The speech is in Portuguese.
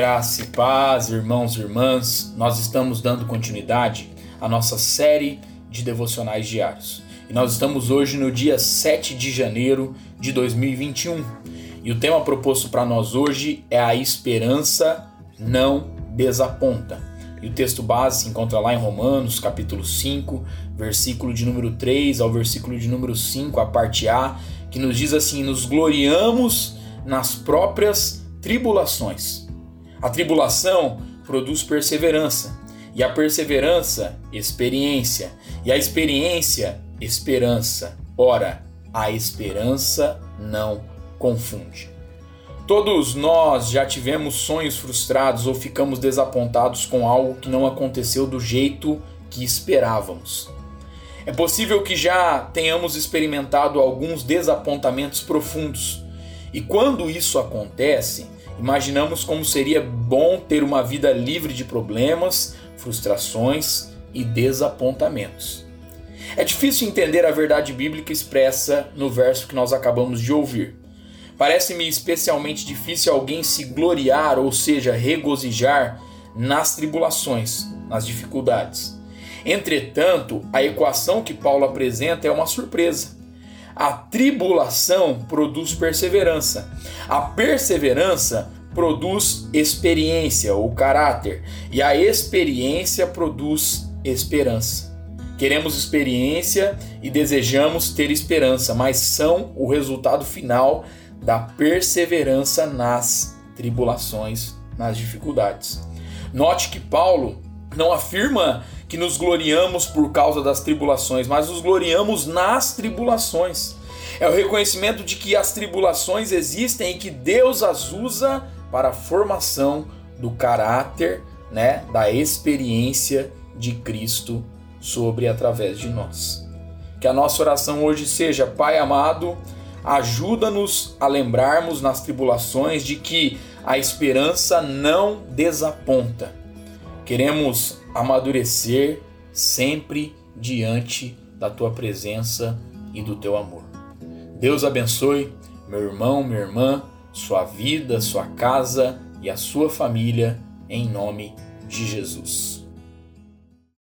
Graça e paz, irmãos e irmãs, nós estamos dando continuidade à nossa série de devocionais diários. E nós estamos hoje no dia 7 de janeiro de 2021. E o tema proposto para nós hoje é a esperança não desaponta. E o texto base se encontra lá em Romanos, capítulo 5, versículo de número 3 ao versículo de número 5, a parte A, que nos diz assim: Nos gloriamos nas próprias tribulações a tribulação produz perseverança, e a perseverança, experiência, e a experiência, esperança. Ora, a esperança não confunde. Todos nós já tivemos sonhos frustrados ou ficamos desapontados com algo que não aconteceu do jeito que esperávamos. É possível que já tenhamos experimentado alguns desapontamentos profundos, e quando isso acontece, Imaginamos como seria bom ter uma vida livre de problemas, frustrações e desapontamentos. É difícil entender a verdade bíblica expressa no verso que nós acabamos de ouvir. Parece-me especialmente difícil alguém se gloriar, ou seja, regozijar nas tribulações, nas dificuldades. Entretanto, a equação que Paulo apresenta é uma surpresa. A tribulação produz perseverança. A perseverança produz experiência ou caráter. E a experiência produz esperança. Queremos experiência e desejamos ter esperança, mas são o resultado final da perseverança nas tribulações, nas dificuldades. Note que Paulo não afirma que nos gloriamos por causa das tribulações, mas nos gloriamos nas tribulações. É o reconhecimento de que as tribulações existem e que Deus as usa para a formação do caráter, né, da experiência de Cristo sobre e através de nós. Que a nossa oração hoje seja, Pai amado, ajuda-nos a lembrarmos nas tribulações de que a esperança não desaponta. Queremos amadurecer sempre diante da tua presença e do teu amor. Deus abençoe meu irmão, minha irmã, sua vida, sua casa e a sua família, em nome de Jesus.